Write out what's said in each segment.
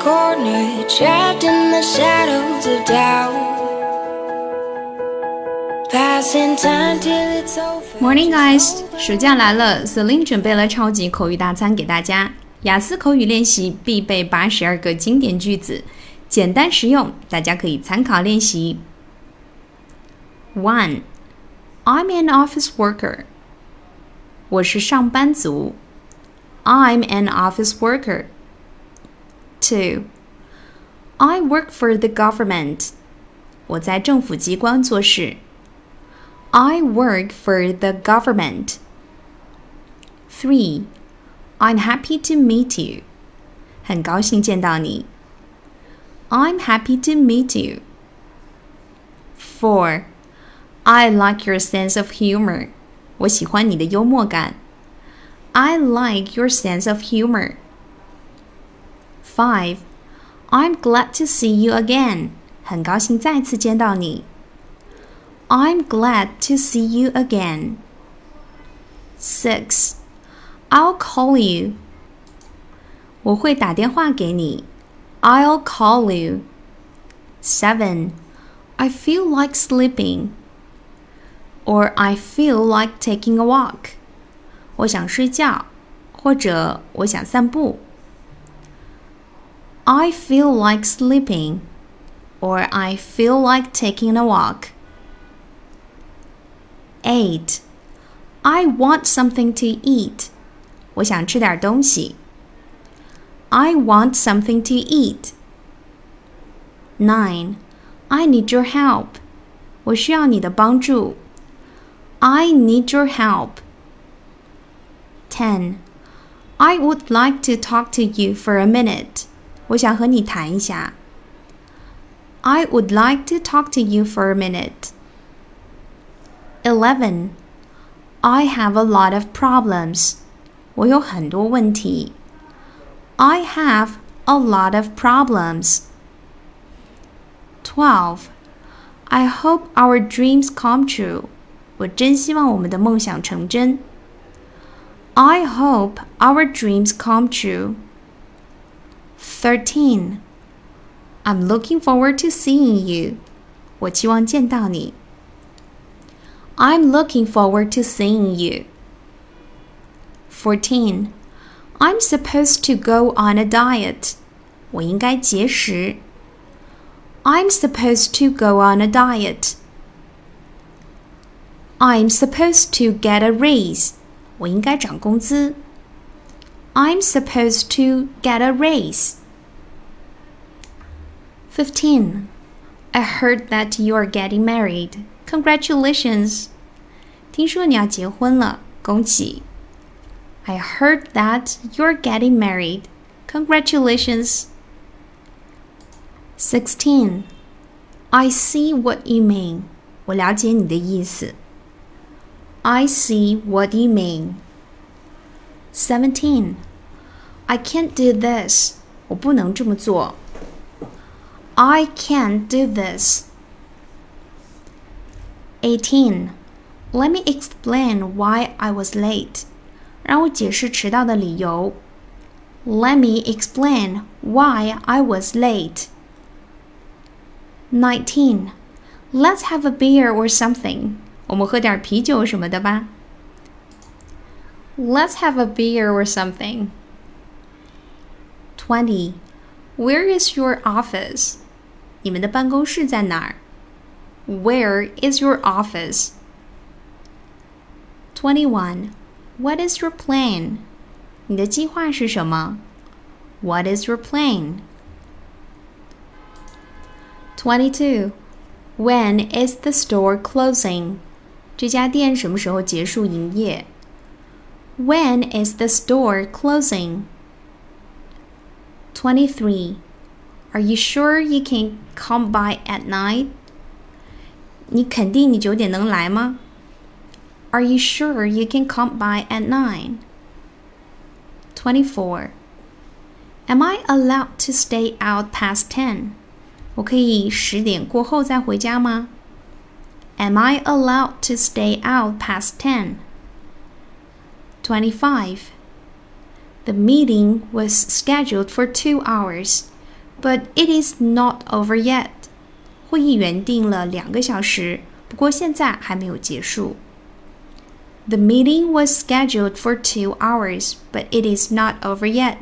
kid in the corner, trapped in the shadows of doubt. Passing time till it's over. Morning, guys！暑假来了，Celine 准备了超级口语大餐给大家。雅思口语练习必备八十二个经典句子，简单实用，大家可以参考练习。One, I'm an office worker. 我是上班族。I'm an office worker. Two, I work for the government. 我在政府机关做事。I work for the government. Three, I'm happy to meet you. 很高兴见到你。I'm happy to meet you. Four, I like your sense of humor. 我喜欢你的幽默感。I like your sense of humor. Five, I'm glad to see you again. 很高兴再次见到你。I'm glad to see you again. Six, I'll call you. 我会打电话给你。I'll call you. Seven, I feel like sleeping. Or I feel like taking a walk. 我想睡觉，或者我想散步。 I feel like sleeping, or I feel like taking a walk. 8. I want something to eat. 我想吃点东西。I want something to eat. 9. I need your help. 我需要你的帮助。I need your help. 10. I would like to talk to you for a minute. 我想和你谈一下。I would like to talk to you for a minute. 11. I have a lot of problems. 我有很多问题。I have a lot of problems. 12. I hope our dreams come true. 我真希望我们的梦想成真。I hope our dreams come true. 13. I'm looking forward to seeing you. 我期望见到你。I'm looking forward to seeing you. 14. I'm supposed to go on a diet. 我应该节食。I'm supposed to go on a diet. I'm supposed to get a raise. 我应该涨工资。 I'm supposed to get a raise. 15. I heard that you are getting married. Congratulations. 听说你要结婚了，恭喜。I heard that you're getting married. Congratulations. 16. I see what you mean. 我了解你的意思。I see what you mean. 17. I can't do this. 我不能这么做。I can't do this. 18. Let me explain why I was late. 让我解释迟到的理由。Let me explain why I was late. 19. Let's have a beer or something. 我们喝点啤酒什么的吧。 Let's have a beer or something. 20. Where is your office? 你们的办公室在哪儿？Where is your office? 21. What is your plan? 你的计划是什么？What is your plan? 22. When is the store closing? 这家店什么时候结束营业 ？When is the store closing? 23. Are you sure you can come by at night? 你肯定你九点能来吗？Are you sure you can come by at nine? 24. Am I allowed to stay out past ten? 我可以十点过后再回家吗？Am I allowed to stay out past ten? 25. The meeting was scheduled for two hours, but it is not over yet. 会议原定了两个小时，不过现在还没有结束。The meeting was scheduled for two hours, but it is not over yet.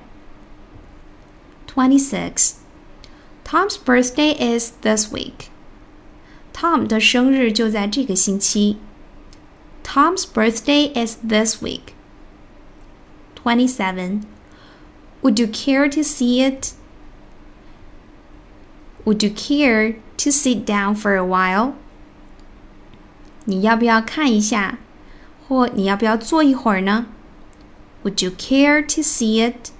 26. Tom's birthday is this week. Tom 的生日就在这个星期。Tom's birthday is this week. 27. Would you care to see it? Would you care to sit down for a while? 你要不要看一下？或你要不要坐一会儿呢？Would you care to see it?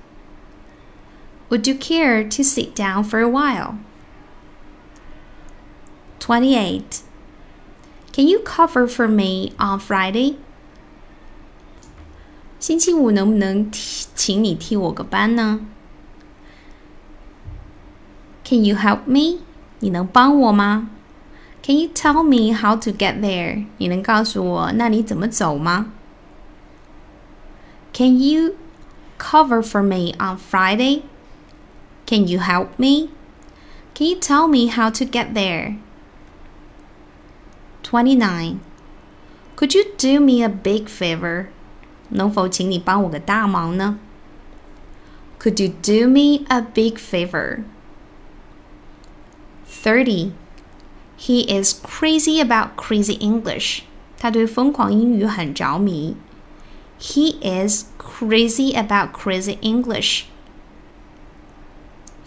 Would you care to sit down for a while? 28. Can you cover for me on Friday? 星期五能不能替请你替我个班呢？Can you help me? 你能帮我吗？Can you tell me how to get there? 你能告诉我那里怎么走吗？Can you cover for me on Friday? Can you help me? Can you tell me how to get there? 29. Could you do me a big favor? 能否请你帮我个大忙呢？Could you do me a big favor? 30. He is crazy about crazy English. 他对疯狂英语很着迷。He is crazy about crazy English.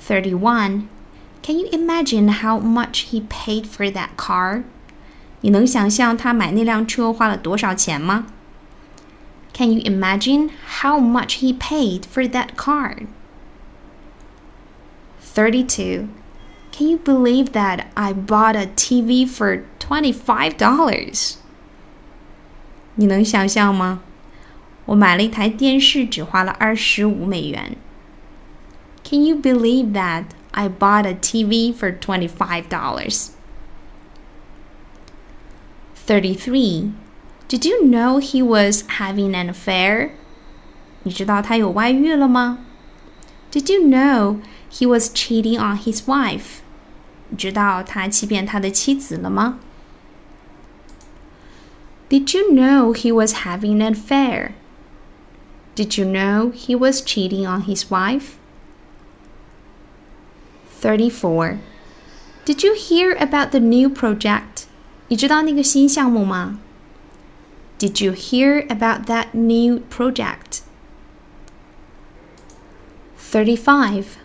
31. Can you imagine how much he paid for that car? 你能想象他买那辆车花了多少钱吗 ？Can you imagine how much he paid for that car? 32. Can you believe that I bought a TV for $25? 你能想象吗？我买了一台电视，只花了二十五美元。Can you believe that I bought a TV for $25? 33. Did you know he was having an affair? 你知道他有外遇了吗？Did you know he was cheating on his wife? 你知道他欺骗他的妻子了吗？Did you know he was having an affair? Did you know he was cheating on his wife? 34. Did you hear about the new project? 你知道那个新项目吗 ？Did you hear about that new project? 35.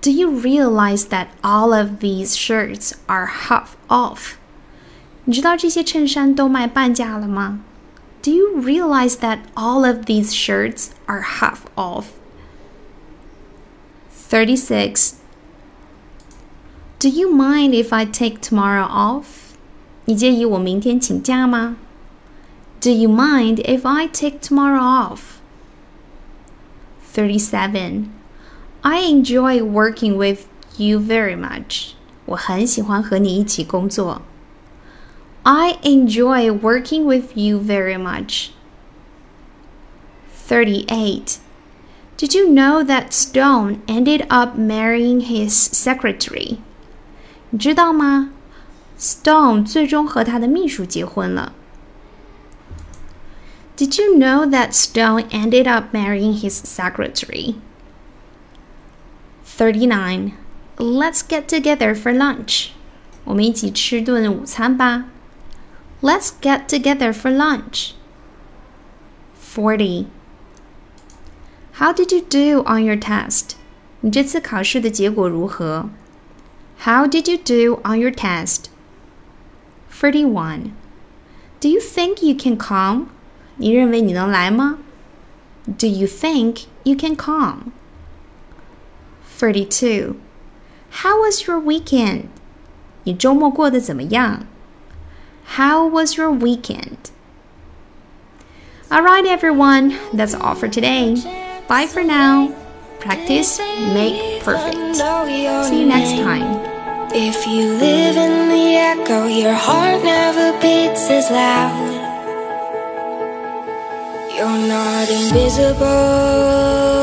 Do you realize that all of these shirts are half off? 你知道这些衬衫都卖半价了吗？Do you realize that all of these shirts are half off? 36. Do you mind if I take tomorrow off? 你介意我明天请假吗 ？Do you mind if I take tomorrow off? 37. I enjoy working with you very much. 我很喜欢和你一起工作。I enjoy working with you very much. 38. Did you know that Stone ended up marrying his secretary? 你知道吗？Stone 最终和他的秘书结婚了。 Did you know that Stone ended up marrying his secretary? 39. Let's get together for lunch. 我们一起吃顿午餐吧。Let's get together for lunch. 40. How did you do on your test? 你这次考试的结果如何？How did you do on your test? 31. Do you think you can come? 你认为你能来吗? Do you think you can come? 32. How was your weekend? 你周末过得怎么样? How was your weekend? Alright, everyone, that's all for today. Bye for now. Practice, make perfect. See you next time. If you live in the echo, your heart never beats as loud. You're not invisible.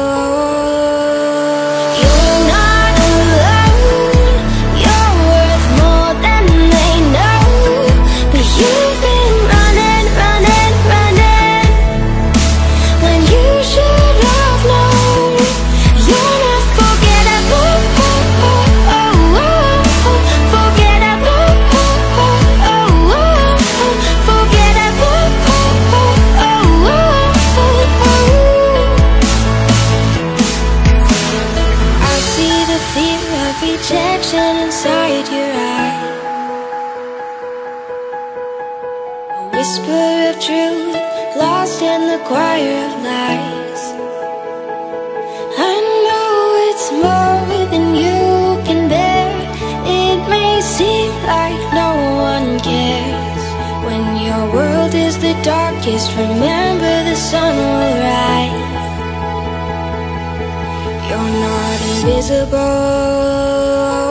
Of rejection inside your eye. A whisper of truth lost in the choir of lies. I know it's more than you can bear. It may seem like no one cares. When your world is the darkest, remember the sun will rise. You're not invisible.